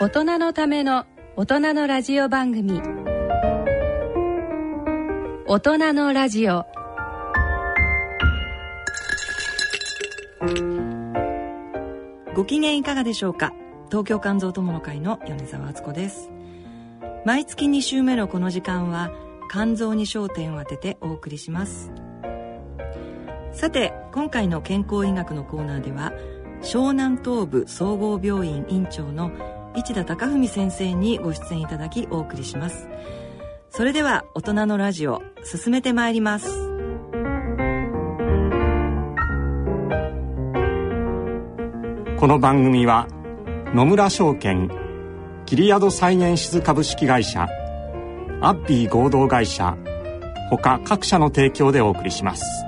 大人のための大人のラジオ番組。大人のラジオ。ご機嫌いかがでしょうか？東京肝臓友の会の米沢敦子です。毎月2週目のこの時間は肝臓に焦点を当ててお送りします。さて今回の健康医学のコーナーでは湘南東部総合病院院長の市田貴文先生にご出演いただきお送りします。それでは大人のラジオ進めてまいります。この番組は野村証券キリヤドサイエンシズ株式会社アッピー合同会社他各社の提供でお送りします。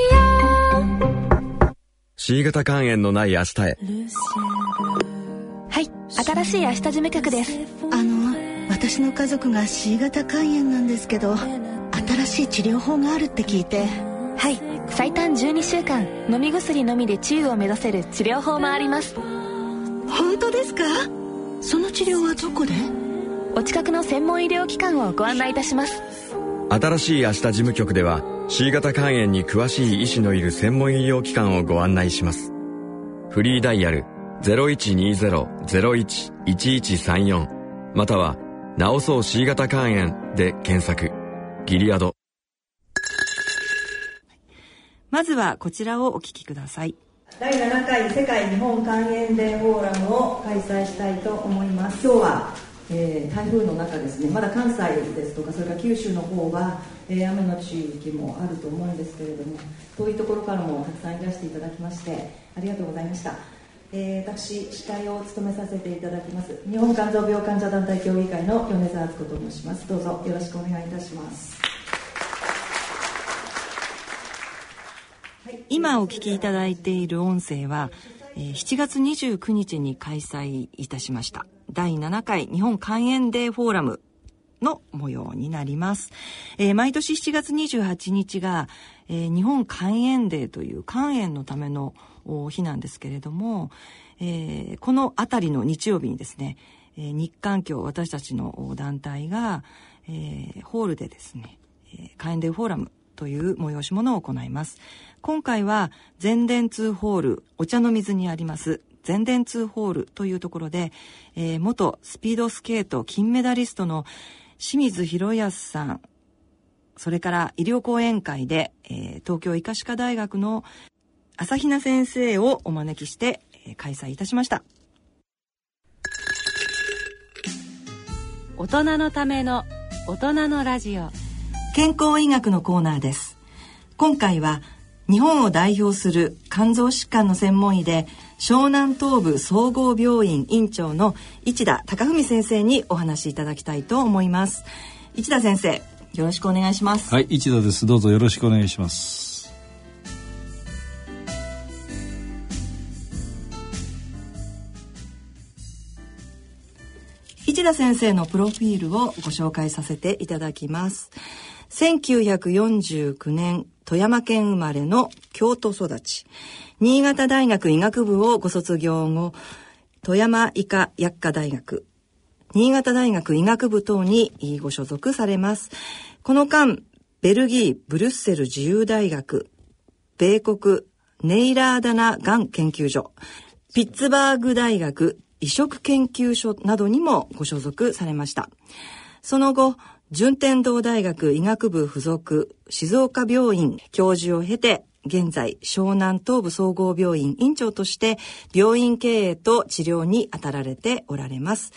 C 型肝炎のない明日へ。はい新しい明日事務局です。あの私の家族が C 型肝炎なんですけど新しい治療法があるって聞いて。はい最短12週間飲み薬のみで治癒を目指せる治療法もあります。本当ですか？その治療はどこで？お近くの専門医療機関をご案内いたします。新しい明日事務局では C 型肝炎に詳しい医師のいる専門医療機関をご案内します。フリーダイヤル0120-01-1134または「なおそう C 型肝炎」で検索。ギリアド。まずはこちらをお聞きください。第7回世界日本肝炎デーフォーラムを開催したいと思います。今日は、えー台風の中ですねまだ関西ですとかそれから九州の方は、えー雨の地域もあると思うんですけれども遠いところからもたくさんいらしていただきましてありがとうございました、えー私司会を務めさせていただきます日本肝臓病患者団体協議会の米沢敦子と申します。どうぞよろしくお願いいたします。今お聞きいただいている音声は、7月29日に開催いたしました。第7回日本肝炎デーフォーラムの模様になります。えー毎年7月28日が、えー日本肝炎デーという肝炎のための日なんですけれども、えーこのあたりの日曜日にですね、えー日韓協私たちの団体が、えーホールでですね、えー肝炎デーフォーラムという催し物を行います。今回は全電通ホールお茶の水にあります全電通ホールというところで、えー元スピードスケート金メダリストの清水博康さん、それから医療講演会で、えー東京医科歯科大学の朝比奈先生をお招きして、えー開催いたしました。大人のための大人のラジオ健康医学のコーナーです今回は日本を代表する肝臓疾患の専門医で湘南東部総合病院院長の市田貴文先生にお話しいただきたいと思います市田先生よろしくお願いします、はい、一田です。どうぞよろしくお願いします。市田先生のプロフィールをご紹介させていただきます1949年富山県生まれの京都育ち。新潟大学医学部をご卒業後富山医科薬科大学。新潟大学医学部等にご所属されます。この間ベルギーブルッセル自由大学米国ネイラーダナがん研究所、ピッツバーグ大学移植研究所などにもご所属されました。その後、順天堂大学医学部附属静岡病院教授を経て、現在湘南東部総合病院院長として病院経営と治療に当たられておられます。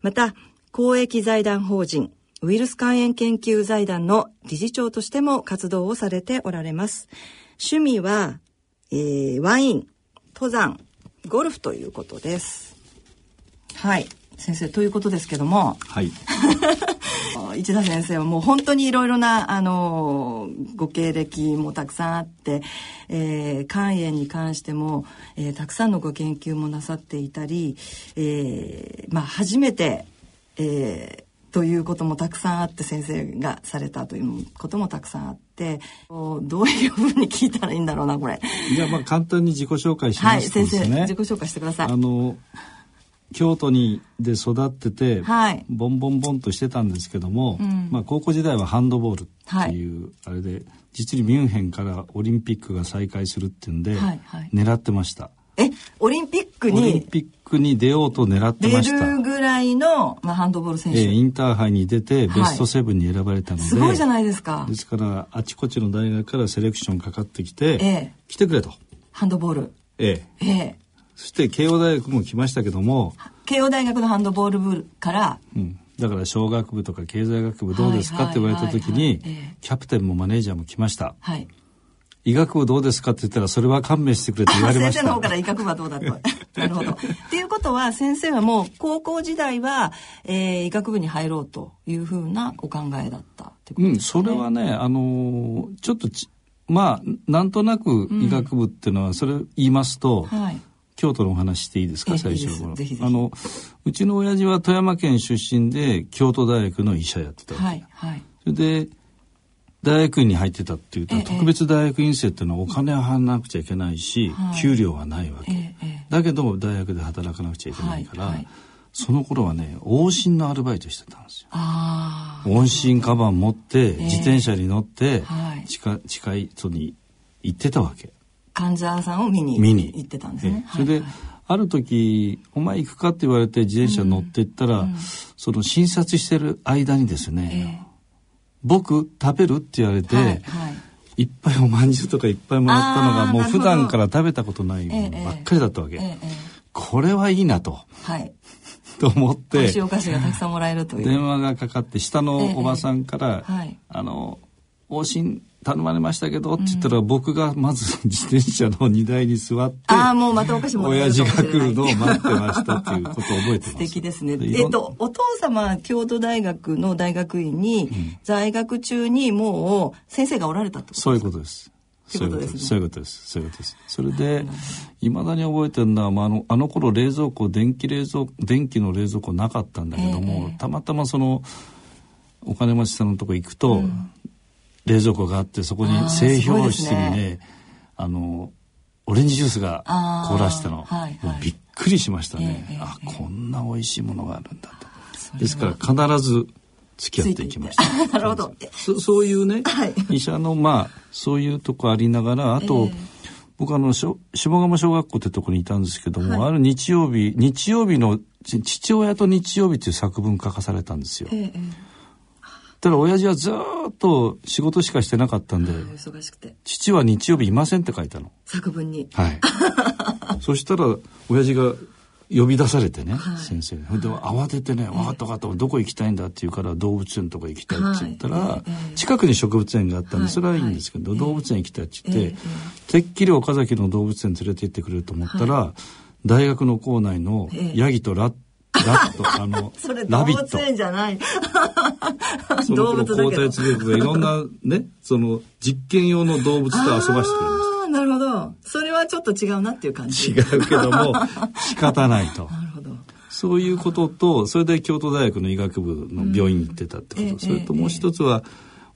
また、公益財団法人ウイルス肝炎研究財団の理事長としても活動をされておられます。趣味は、えー、ワイン、登山、ゴルフということです。はい。先生、ということですけども。はい。市田先生はもう本当にいろいろな、あの、ご経歴もたくさんあって、えー、肝炎に関しても、えー、たくさんのご研究もなさっていたり、えー、まあ、初めて、えー、ということもたくさんあって先生がされたということもたくさんあってどういうふうに聞いたらいいんだろうなこれ。じゃあまあ簡単に自己紹介しますとですね、はい、先生自己紹介してください。あの京都にで育ってて、はい、ボンボンボンとしてたんですけども、うん、まあ、高校時代はハンドボールっていう、あれで実にミュンヘンからオリンピックが再開するっていうんで、はいはい、狙ってました。えオリンピックに？オリンピックに出ようと狙ってました。出るぐらいの、まあ、ハンドボール選手、えー、インターハイに出てベストセブンに選ばれたので、はい、すごいじゃないですか。ですからあちこちの大学からセレクションかかってきて、えー、来てくれと。ハンドボール。ええ。ええそして慶応大学も来ましたけども。慶応大学のハンドボール部から、うん、だから小学部とか経済学部どうですかって言われた時にキャプテンもマネージャーも来ました、はい、医学部どうですかって言ったらそれは勘弁してくれと言われました。先生の方から医学部はどうだと なるほど。っていうことは先生はもう高校時代は、えー、医学部に入ろうというふうなお考えだったってことですね、うん、それはねあのー、ちょっとまあなんとなく医学部っていうのはそれ言いますと、うんはい京都のお話していいですか最初あのうちの親父は富山県出身で京都大学の医者やってたはいはい、それで大学院に入ってたっていうと、特別大学院生っていうのはお金は払わなくちゃいけないし、給料はないわけ、だけど大学で働かなくちゃいけないから、その頃はね往診のアルバイトしてたんですよ。往診カバン持って自転車に乗って近,、近い人に行ってたわけ患者さんを見に行ってたんですね、それで、ある時「お前行くか?」って言われて自転車乗って行ったら、その診察してる間にですね、僕食べるって言われて、はいはい。いっぱいおまんじゅうとかいっぱいもらったのがもう普段から食べたことないものばっかりだったわけ、えええ、これはいいなと、はい、と思って。美味しいお菓子がたくさんもらえるという。電話がかかって下のおばさんから、はい、あの往診頼まれましたけどって言ったら、僕がまず自転車の荷台に座ってああもうまたお菓子も親父が来るのを待ってましたっていうことを覚えてます。素敵ですね。えっとお父様京都大学の大学院に在学中にもう先生がおられたってそういうことです。そういうことです、ね、そういうことです。そういうことです。それで、いまだに覚えてるのは、まあ、あの、あの頃冷蔵庫、電気冷蔵、電気の冷蔵庫なかったんだけども、えー、たまたまその、お金持ちさんのとこ行くと、うん、冷蔵庫があってそこに製氷室にね、ね、あのオレンジジュースが凍らしての、はいはい、びっくりしましたね、えー、あ、え。ー、こんな美味しいものがあるんだと。ですから必ず付き合っていきました。なるほど。そそう。いうね、はい、医者のまあそういうとこありながらあと、えー、僕あの下鴨小学校ってとこにいたんですけども、はい、ある日曜日日曜日の父親と日曜日っていう作文書かされたんですよ、えーただ親父はずっと仕事しかしてなかったんで、忙しくて。父は日曜日いませんって書いたの。作文に。はい。そしたら、親父が呼び出されてね、はい、先生に。で慌ててね、分かった分かった、どこ行きたいんだって言うから動物園とか行きたいって言ったら、はい、近くに植物園があったんで、それはいいんですけど、動物園行きたいって言って、てっきり岡崎の動物園連れて行ってくれると思ったら、大学の校内のヤギとラッ ラット、あの、それ動物園じゃない。動物だけど。抗体がいろんなね、その実験用の動物と遊ばしてくれました。なるほど。それはちょっと違うなっていう感じ。違うけども、仕方ないと。なるほど。そういうことと、それで京都大学の医学部の病院に行ってたってこと。うん、それともう一つは、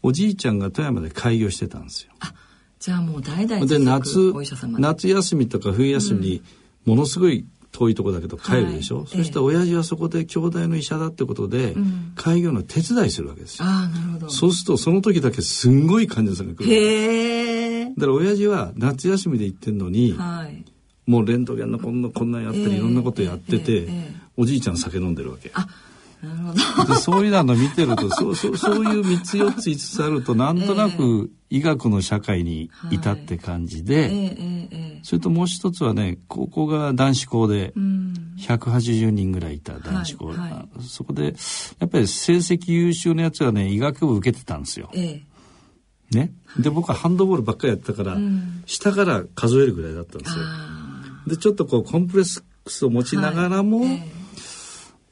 おじいちゃんが富山で開業してたんですよ。あ、じゃあもう代々で夏、夏休みとか冬休みに、ものすごい遠いとこだけど帰るでしょ、はい、そして親父はそこで兄弟の医者だってことで、開業の手伝いするわけですよ。あなるほどそうするとその時だけすんごい患者さんが来る。へえ。だから親父は夏休みで行ってんのに、はい、もうレントゲンのこんなこんなやったり、いろんなことやってて、おじいちゃん酒飲んでるわけ。あなるほど。そういうの見てるとそうそうそういう3つ4つ5つあるとなんとなく医学の社会にいたって感じで、はい。それともう一つはね高校が男子校で180人ぐらいいた男子校、はいはい、そこでやっぱり成績優秀なやつはね医学部受けてたんですよ。えね、で僕はハンドボールばっかりやってたから、うん、下から数えるぐらいだったんですよ。でちょっとこうコンプレックスを持ちながらも、はい。え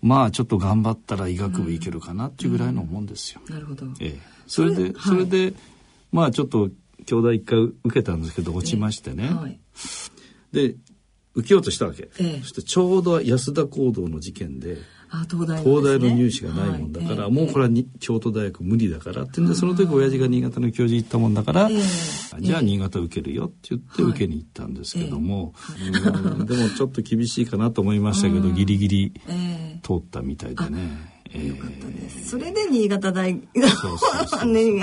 まあちょっと頑張ったら医学部行けるかなっていうぐらいのもんですよ。なるほど。ええ、それでそれで、まあちょっと兄弟一回受けたんですけど落ちましてね。はい、で受けようとしたわけ。ええ、そしてちょうど安田講堂の事件で。東大、ね、東大の入試がないもんだから、はい、もうこれはに、京都大学無理だからってんでその時親父が新潟の教授行ったもんだから、じゃあ新潟受けるよって言って受けに行ったんですけども、でもちょっと厳しいかなと思いましたけど、ギリギリ通ったみたいでね。よかったです。それで新潟大 ね、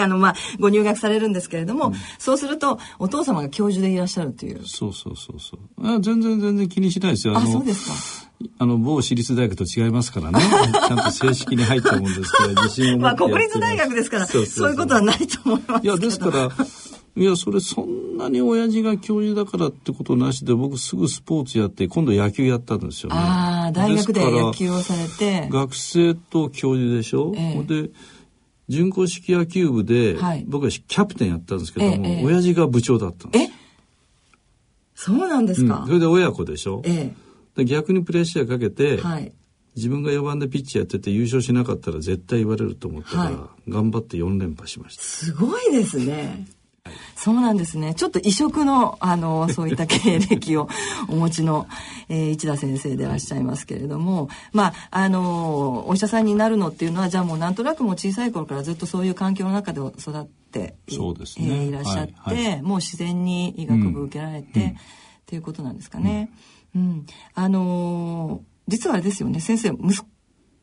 あの、まあ、ご入学されるんですけれども、うん、そうすると、お父様が教授でいらっしゃるという。そうそうそうそう。あ全然全然気にしないですよ。あそうですか。あの、某私立大学と違いますからね。ちゃんと正式に入ったもんですから、自信を持ってまあ、国立大学ですから、そういうことはないと思いますいや、ですから、いや、それそんなに親父が教授だからってことなしで、僕すぐスポーツやって、今度野球やったんですよね。ああ、大学で野球をされて。学生と教授でしょ、ええ、で、準硬式野球部で、はい、僕はキャプテンやったんですけども、ええ、親父が部長だったんです。え？そうなんですか、うん、それで親子でしょ？ええ。逆にプレッシャーかけて、はい、自分が4番でピッチやってて優勝しなかったら絶対言われると思ったから、はい、頑張って4連覇しました。すごいですね。そうなんですね。ちょっと異色の、あの、そういった経歴をお持ちの、えー、市田先生でいらっしゃいますけれども、まあ、あの、お医者さんになるのっていうのは、じゃあもうなんとなくもう小さい頃からずっとそういう環境の中で育ってそうですね、えー、いらっしゃって、はいはい、もう自然に医学部受けられて、うん、っていうことなんですかね。うん。うん、あの実はあれですよね、先生、息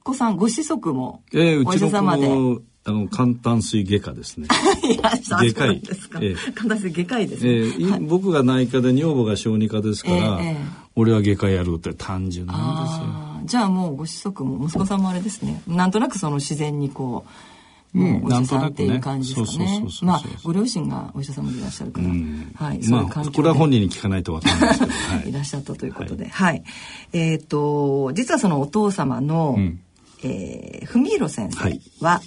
子さんご子息もお医者様で。えーあの、簡単水外科ですね。外科医。ええ、簡単水外科医ですね、えーはい、僕が内科で女房が小児科ですから、えー、俺は外科やるって単純なんですよ。じゃあもうご子息も息子さんもあれですね。なんとなくその自然にこう、もうお医者さんっていう感じですかね。まあ、ご両親がお医者様でいらっしゃるから、うん、はい、そういう環境これは本人に聞かないとわかんないですけど、はい、いらっしゃったということで、はい。はい、えっ、ー、と、実はそのお父様の、うん、えー、文弘先生は、はい。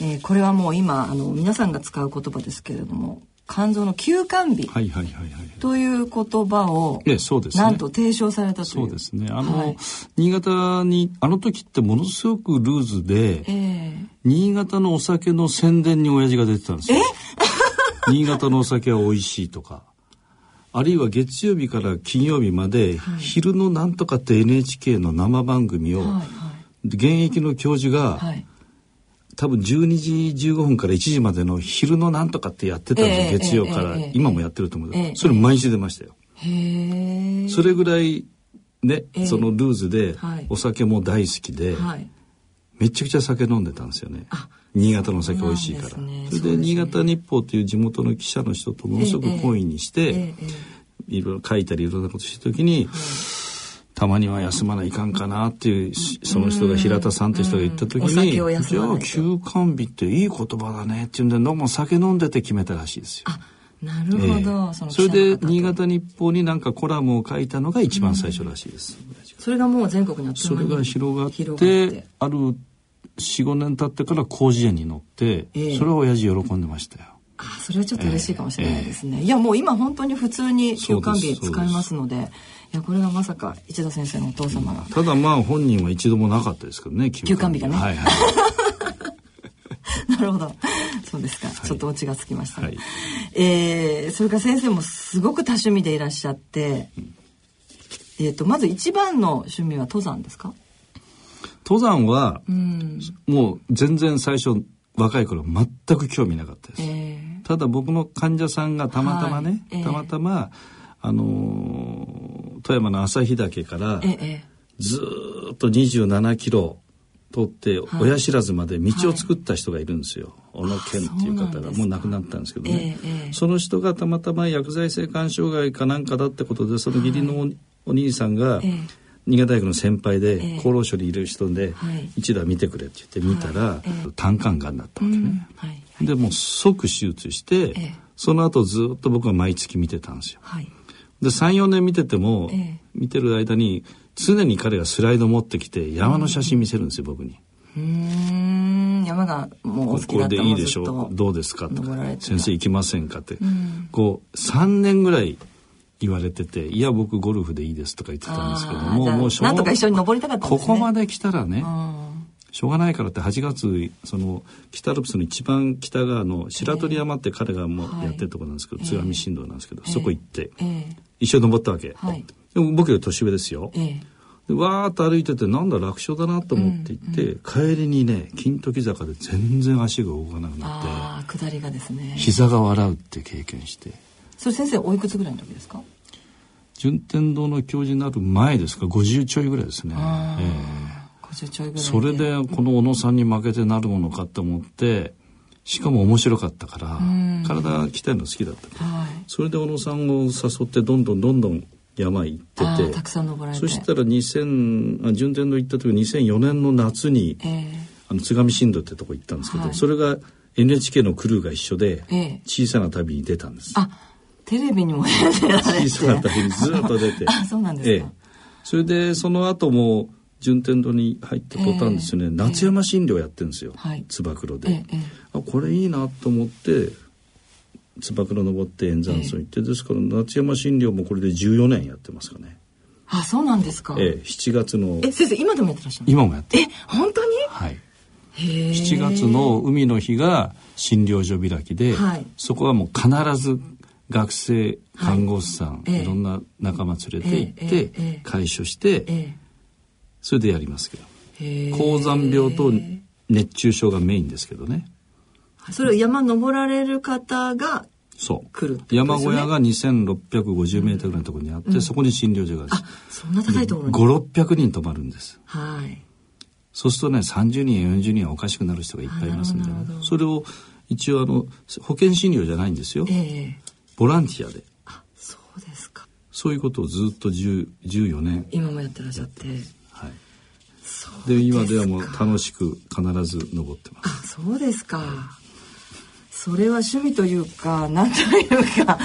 えー、これはもう今あの皆さんが使う言葉ですけれども肝臓の休肝日という言葉を、えそうですね、なんと提唱されたという。そうですね。あの、はい、新潟にあの時ってものすごくルーズで、えー、新潟のお酒の宣伝に親父が出てたんですよ。新潟のお酒は美味しいとか。あるいは月曜日から金曜日まで、はい、昼のなんとかって NHK の生番組を、はいはい、現役の教授が、はい多分12時15分から1時までの昼のなんとかってやってたんですよ、えー、月曜から、えー、今もやってると思う、えー、それ毎日出ましたよ。それぐらいね、そのルーズで、お酒も大好きで、はい、めちゃくちゃ酒飲んでたんですよね。新潟のお酒美味しいから。そ、ね,、れで、新潟日報っていう地元の記者の人とものすごく懇意にして、いろいろ書いたりいろんなことしてる時に、たまには休まないかんかなっていうその人が平田さんって人が言った時に、じゃあ休館日っていい言葉だねっていうんで飲む酒飲んでて決めたらしいですよ。なるほど、えー、そそれで新潟日報になんかコラムを書いたのが一番最初らしいです、うん、それがもう全国にそれが広がってある45年経ってから広辞苑に載って、えー、それを親父喜んでましたよ。あそれはちょっと嬉しいかもしれないですね、えー、いやもう今本当に普通に休館日使いますのでいやこれがまさか市田先生のお父様が、ただまあ本人は一度もなかったですけどね休館日がね。はいはい。なるほど。そうですか、はい、ちょっとオチがつきました、ね、はい、えー、それから先生もすごく多趣味でいらっしゃって、うん、えっ、ー、とまず一番の趣味は登山ですか？登山は、うん、もう全然最初若い頃全く興味なかったです、えー、ただ僕の患者さんがたまたまね、はい。えー、たまたまあのー、富山の旭岳からずっと27キロ通って親知らずまで道を作った人がいるんですよ、はい、小野健っていう方が。もう亡くなったんですけどね、えー、その人がたまたま薬剤性肝障害かなんかだってことでその義理のお兄さんが、新潟大学の先輩で厚労省にいる人で、一度は見てくれって言って見たら、胆管がんだったわけね、でもう即手術して、その後ずっと僕は毎月見てたんですよ、で34年見てても、見てる間に常に彼がスライド持ってきて山の写真見せるんですよ、僕に。うん。山がもうお好きだったこれでいいでしょう。どうですか？とか先生行きませんかって、こう3年ぐらい言われてて、いや、僕ゴルフでいいですとか言ってたんですけども、もうなんとか一緒に登りたかった、ね、ここまで来たらね、しょうがないからって8月、その、北アルプスの一番北側の白鳥山って彼がもうやってるところなんですけど、津上新道なんですけど、そこ行って、一緒に登ったわけ。はい、でも僕より年上ですよ。でわーっと歩いててなんだ楽勝だなと思って行って、うんうん、帰りにね金時坂で全然足が動かなくなってあ下りがですね。膝が笑うって経験して。それ先生おいくつぐらいの時ですか？順天堂の教授になる前ですか？50ちょいぐらいですね、えー、50ちょいぐらいそれでこの小野さんに負けてなるものかと思ってしかも面白かったから、体鍛えるの好きだった、はい、それで小野さんを誘ってどんどんどんどん山行っててたくさん登られて。そしたら2000順天堂行った時2004年の夏に、えー、あの津上新道ってとこ行ったんですけど、はい、それが NHK のクルーが一緒で、小さな旅に出たんです。あテレビにも出てられて。小さな旅にずっと出て。あそうなんですか、ええ、それでその後も順天堂に入って途端ですね、えー、夏山診療やってるんですよ、はい、つば九郎で、え。ー、あこれいいなと思ってつば九郎登って円山村行って、ですから夏山診療もこれで14年やってますかね。あそうなんですか。ええ7月のえ先生今でもやってらっしゃる今もやってえ本当に？はい。7月の海の日が診療所開きで、はい、そこはもう必ず学生看護師さん、はい、いろんな仲間連れて行って、え解消して、えそれでやりますけど。高山病と熱中症がメインですけどね。それを山登られる方がそう。来る、ね、山小屋が2650メートルぐらいのところにあって、うん、そこに診療所があるあそんな高いところに？5600人泊まるんです。はい。そうするとね30人や40人はおかしくなる人がいっぱいいますんで、ね、それを一応あの保険診療じゃないんですよ、えー、ボランティアで。あそうですか。そういうことをずっと14年。今もやってらっしゃって。はいで今ではもう楽しく必ず登ってます。あそうですか。それは趣味というか 何というか。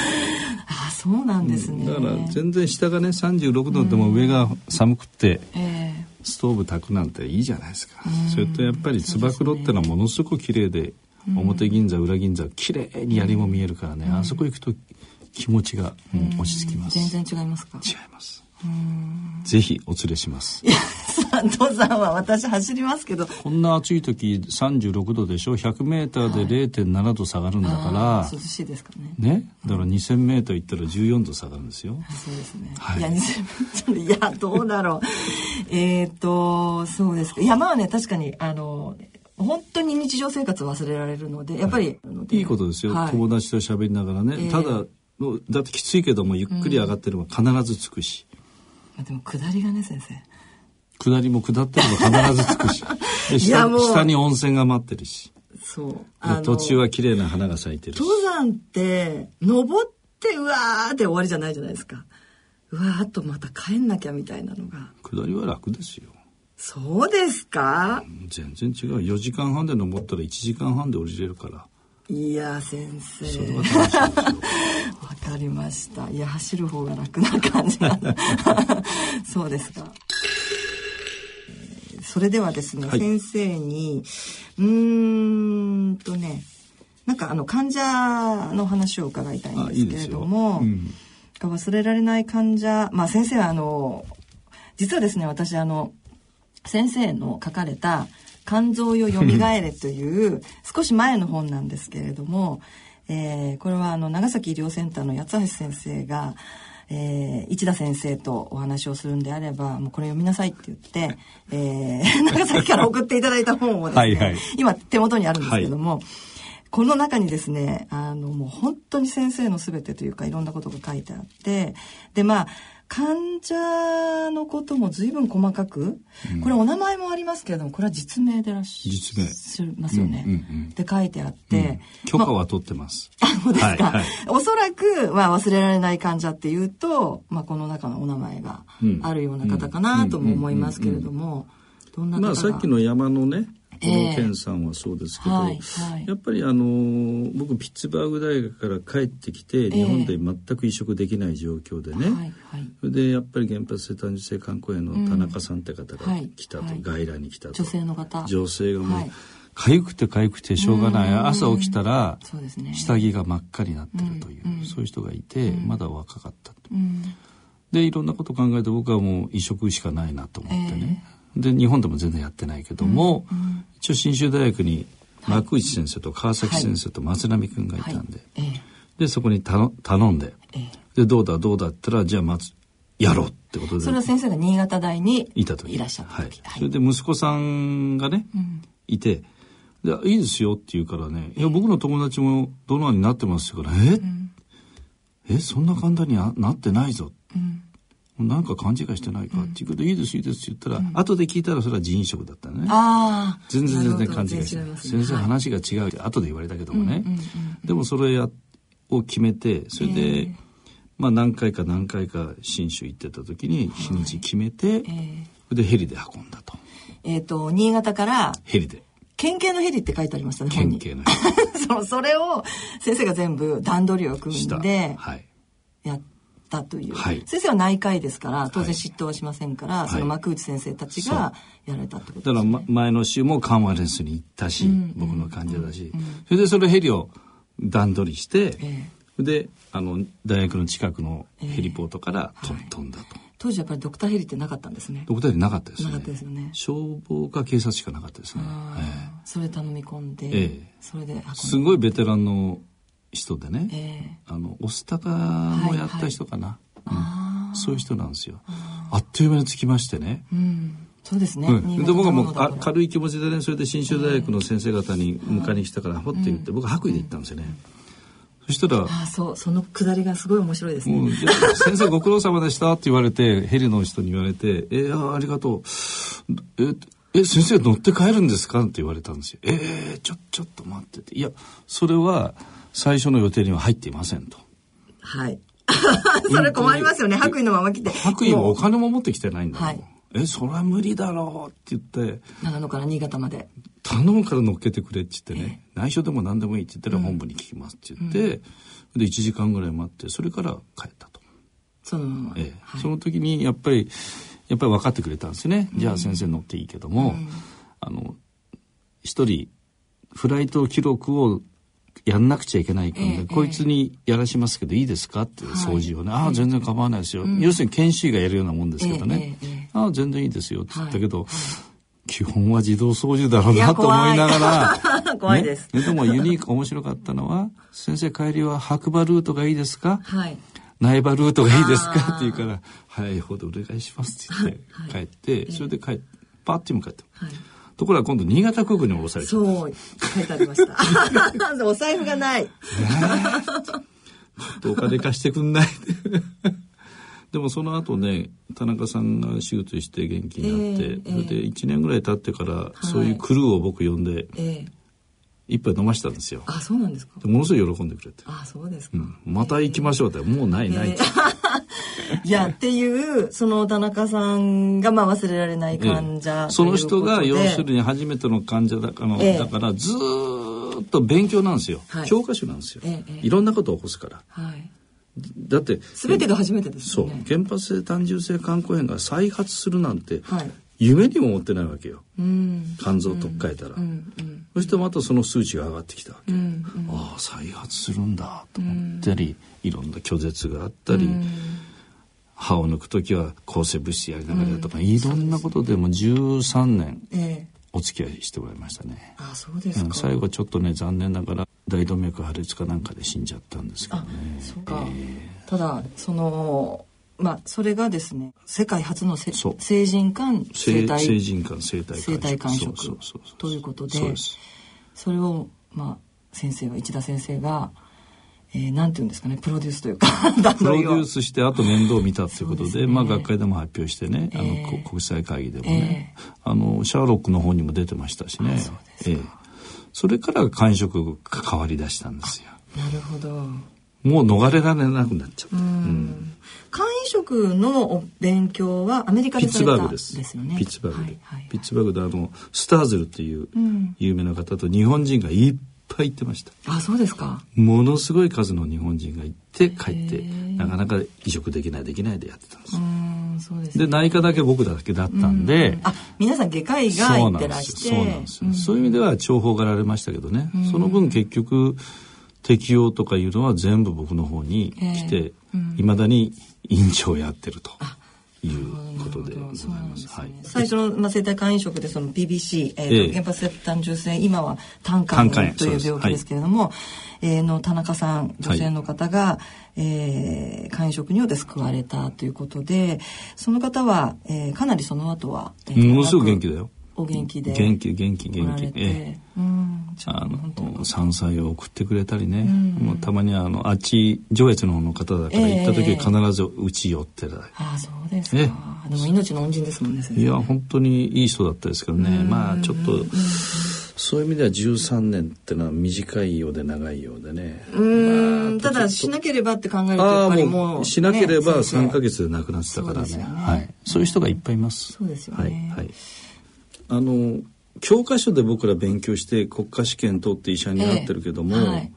あそうなんですね、だから全然下がね36度でも上が寒くて、うんえ。ー、ストーブ炊くなんていいじゃないですか、うん、それとやっぱりつば九郎ってのはものすごく綺麗で表銀座裏銀座綺麗に槍も見えるからね、あそこ行くと気持ちが落ち着きます、全然違いますか？違います。ぜひお連れします。登山は私走りますけど。こんな暑い時36度でしょ ?100 メーターで0.7度下がるんだから。はい、涼しいですかね。ね？だから2000メーター行ったら14度下がるんですよ。そうですね。はい、いや、2000メーター、いや、どうだろう。えっと、そうですか。山はね、確かに、あの、本当に日常生活忘れられるのでやっぱり、はい、いいことですよ、はい、友達と喋りながらね、えー、ただだってきついけどもゆっくり上がってれば必ず着くし、うん、でも下りがね先生下りも下ってれば必ず着くし。で下下に温泉が待ってるし。そう。途中は綺麗な花が咲いてる登山って登ってうわーって終わりじゃないじゃないですか。うわーっとまた帰んなきゃみたいなのが。下りは楽ですよ。そうですか？全然違う。4時間半で登ったら1時間半で降りれるから。いや先生。わかりました。いや走る方が楽な感じ そうですかそれではですね、はい、先生にうんとねなんかあの患者の話を伺いたいんですけれども、うん、忘れられない患者まあ先生はあの実はですね私あの先生の書かれた「肝臓よよみがえれ」という少し前の本なんですけれども、えー、これはあの長崎医療センターの八橋先生が、えー、市田先生とお話をするんであればもうこれ読みなさいって言って、えー、長崎から送っていただいた本をですねはい、今手元にあるんですけども、はい。この中にですねあのもう本当に先生の全てというかいろんなことが書いてあってでまあ患者のことも随分細かく、うん、これお名前もありますけれどもこれは実名でらっしゃいますよね。うんうんうん、で書いてあって、うん、許可は取ってます。あそうですか、はいはい、おそらく、まあ、忘れられない患者っていうと、まあ、この中のお名前があるような方かなとも思いますけれども、どんな方が、まあ、さっきの山のねこの健さんはそうですけど、えーはいはい、やっぱりあの僕ピッツバーグ大学から帰ってきて、日本で全く移植できない状況でね、はいはい、それでやっぱり原発性単純性肝硬変の田中さんって方が来たと、うん、外来に来たと。女性の方。女性がもう、痒くて痒くてしょうがない朝起きたら下着が真っ赤になってるという、そういう人がいて、まだ若かったと。でいろんなこと考えて僕はもう移植しかないなと思ってね、で日本でも全然やってないけども、うんうん、一応信州大学に幕内先生と川崎先生と松並君がいたんで、はい。はい、でそこに頼んで、でどうだどうだったらじゃあまずやろうってことでそれは先生が新潟大にいた時いらっしゃった時、はい、それで息子さんがね、うん、いてで「いいですよ」って言うからね「いや僕の友達もドナーになってます」から「え、うん、えそんな簡単になってないぞ」うんなんか勘違いしてないか？っていうことで、いいですいいですって言ったら、後で聞いたらそれは人種食だったね。ああ。全然全然勘違いしてない。先生話が違うって後で言われたけどもね。でもそれやを決めて、それで、まあ何回か何回か新州行ってた時に日にち決めて、でヘリで運んだと。えっ、と、新潟からヘリで。県警のヘリって書いてありましたね。県警のヘリ。そう、それを先生が全部段取りを組んで、やっったという、はい、先生は内科医ですから当然嫉妬はしませんから、はい、その幕内先生たちがやられたってことです、ね、だから、ま、前の週もカンファレンスに行ったし、うんうん、僕の患者だし、うん。うん、それでそれヘリを段取りして、えー、であの大学の近くのヘリポートから飛,、飛んだと。当時やっぱりドクターヘリってなかったんですね。ドクターヘリなかったですね。なかったですよね。消防か警察しかなかったですね。ええ、それ頼み込んで、ええ、それで。すごいベテランの人でね、えー、あのオスタカもやった人かな、はいはいうんそういう人なんですよ。あっという間につきましてね。そうですね。うん、で僕はもう軽い気持ちでねそれで信州大学の先生方に迎えに来たからほって言って、僕は白衣で行ったんですよね。そしたらあそうそのくだりがすごい面白いですね。先生ご苦労様でしたって言われてヘリの人に言われて「えー、ありがとう」ええ先生乗って帰るんですか?」って言われたんですよ。えー、ちょちょっと待ってていやそれは最初の予定には入っていませんと。はい。それ困りますよね。白衣のまま来て。白衣もお金も持ってきてないんだはい。え、それは無理だろうって言って。長野から新潟まで。頼むから乗っけてくれって言ってね、内緒でも何でもいいって言ったら本部に聞きますって言って、うん、で、1時間ぐらい待って、それから帰ったと。そのまま。ええ、はい、その時に、やっぱり、やっぱり分かってくれたんですよね。うん、じゃあ先生乗っていいけども、うん、あの、一人、フライト記録をやんなくちゃいけないから、えこいつにやらしますけどいいですかって掃除をね、はい、ああ全然構わないですよ、うん、要するに研修医がやるようなもんですけどね、えああ全然いいですよって言ったけど、はい。基本は自動操縦だろうなと思いながら 怖いです、ね、でもユニーク面白かったのは「先生帰りは白馬ルートがいいですか?」はい。苗場ルートがいいですか？って言うから、早い方でお願いしますって言って帰って、それで帰って、パッて向かって。はいところが今度新潟空港に降ろされた。そう、書いてありました。お財布がない。お金貸してくんない。でもその後ね田中さんが手術して元気になって、えー、それで1年ぐらい経ってから、そういうクルーを僕呼んで、えー、一杯飲ましたんですよ。あ、そうなんですか。ものすごい喜んでくれて。あ、そうですか。うん、また行きましょうって、もうないないって。いやっていうその田中さんがまあ忘れられない患者、ええ、その人が要するに初めての患者だから、え、だからずっと勉強なんですよ、はい、教科書なんですよ、いろんなことを起こすから。はい。だって全てが初めてですよね。そう。原発性単純性肝硬変が再発するなんて、はい、夢にも思ってないわけよ、うん、肝臓とっかえたら、うんうん、そしてまたその数値が上がってきたわけ、ああ再発するんだと思ったり、いろんな拒絶があったり、歯を抜く時は抗生物質やりながらとか、いろんなことでも13年お付き合いしてもらいましたね、あそうですか、最後ちょっとね残念ながら大動脈破裂かなんかで死んじゃったんですけどね。そうか、えー、ただそのまあ、それがですね世界初の成人間生体成人間生体生体感触ということでそれを、まあ、先生は市田先生がえー、なんていうんですかねプロデュースというか プロデュースしてあと面倒を見たっていうことで、ね、まあ学会でも発表してね、えー、あの国際会議でもね、えー、あのシャーロックの方にも出てましたしね。そえー、それから官職が変わり出したんですよ。なるほど。もう逃れられなくなっちゃった。うん。肝移植の勉強はアメリカでされたです。ですよね。ピッツバーグで。はいはい、ピッツバーグであのスターズルっていう有名な方と日本人がいっぱい行ってました。あ、そうですか？ものすごい数の日本人が行って帰ってなかなか移植できないできないでやってたんです。うんそうです、ね、で内科だけ僕だけだったんで、あ皆さん外科医が行ってらして。そうなんですよ、そういう意味では重宝がられましたけどね、その分結局適用とかいうのは全部僕の方に来ていま、だに院長やってると。いうことでございます。はい、最初の、まあ、生体肝移植でその PBC、えー、原発性単純性今は胆管という病気ですけれども、はい、えー、の田中さん女性の方が、はい、えー、肝移植によって救われたということでその方は、えー、かなりその後は、えー、ものすごく元気だよ。お元気で元気元気元気。ええ、うん、あの山菜を送ってくれたりね、うん、もうたまにあのあっち上越の方の方だから行った時必ずうち寄ってた、ああそうですか、でも命の恩人ですもんねいや本当にいい人だったですけどね。まあちょっと、そういう意味では13年ってのは短いようで長いようでね。うん、まあ、ただしなければって考えるとやっぱりもう、ね、しなければ3か月で亡くなってたからね、ね、はい。そういう人がいっぱいいます。そうですよね。はい。はいあの教科書で僕ら勉強して国家試験取って医者になってるけども、えはい、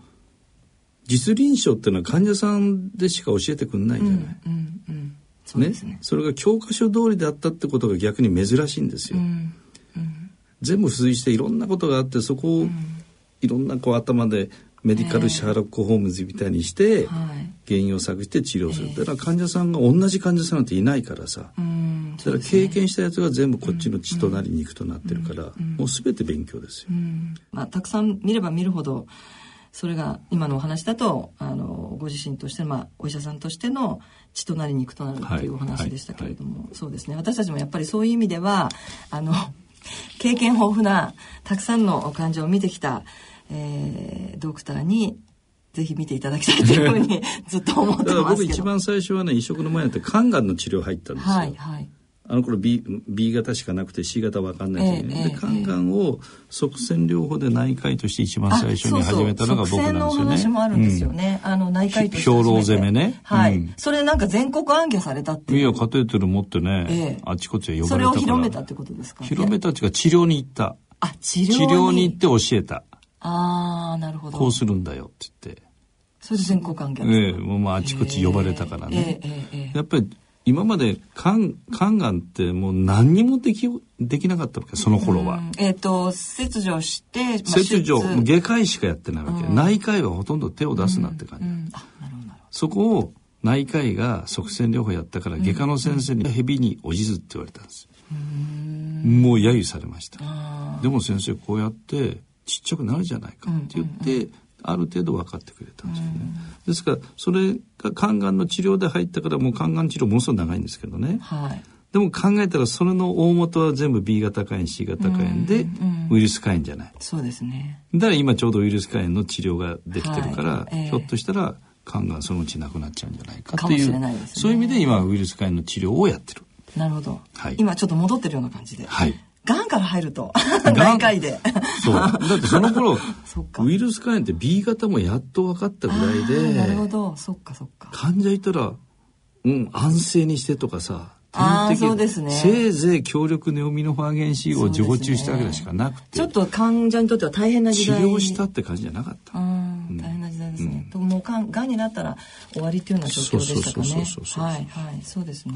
実臨床っていうのは患者さんでしか教えてくんないじゃない。うんうんうん、ね、ね、それが教科書通りであったってことが逆に珍しいんですよ。うんうん、全部付随していろんなことがあってそこをいろんなこう頭でメディカルシャーロック・ホームズみたいにして、原因を探して治療する、だから患者さんが同じ患者さんなんていないからさ、だから経験したやつが全部こっちの血となり肉となってるから、もう全て勉強ですよ。まあ、たくさん見れば見るほどそれが今のお話だとあのご自身としてまあ、お医者さんとしての血となり肉となるっていうお話でしたけれども、はいはい。はい、そうですね。私たちもやっぱりそういう意味ではあの経験豊富なたくさんの患者を見てきたえー、ドクターにぜひ見ていただきたいというふうに ずっと思ってますけど僕一番最初はね移植の前になって肝がんの治療入ったんですよ。はいはいあの頃 B, B 型しかなくて C 型わかんないですよね、ええ、で肝がんを側線療法で内科医として一番最初に始めたのが僕なんですよね。そうそう話もあるんですよね。うん、あの内科医として兵糧攻めね。はい、うん、それなんか全国暗記されたっていう。いやカテーテル持ってね、え、あちこちへ呼ばれたから。それを広めたってことですか？広めたっていうか治療に行った。あ治療に？治療に行って教えた。ああなるほど。こうするんだよって言って。それで全国関係ええもうまああちこち呼ばれたからね、えーえー、やっぱり今まで肝肝がんってもう何にもできできなかったわけその頃は。えっ、ー、と切除して、まあ、切除外科医しかやってないわけ、うん、内科医はほとんど手を出すなって感じ、うん。うん、そこを内科医が側線療法やったから外科の先生に蛇におじずって言われたんですもう揶揄されました。でも先生こうやってちっちゃくなるじゃないかって言って、うんうんうんある程度分かってくれたんですよね。ですからそれが肝がんの治療で入ったからもう肝がん治療ものすごい長いんですけどね。はい、でも考えたらそれの大元は全部 B 型肝炎 C 型肝炎でウイルス肝炎じゃない。そうですね。だから今ちょうどウイルス肝炎の治療ができてるから、はいえー、ひょっとしたら肝がんそのうちなくなっちゃうんじゃないかっていう、ね、そういう意味で今ウイルス肝炎の治療をやってる。なるほど。はい、今ちょっと戻ってるような感じで。はい。がんから入ると。内科医で。そう。だってその頃 ウイルス肝炎って B 型もやっと分かったぐらいでなるほど。そっかそっか。患者いたらうん安静にしてとかさあそうですね。せいぜい強力ネオミノファーゲン C を常駐したわけしかなくて、ね、ちょっと患者にとっては大変な時代。治療したって感じじゃなかった。うん、大変な時代ですね。うん、もうがんがんになったら終わりっていうような状況でしたかね。はいはい。そうですね。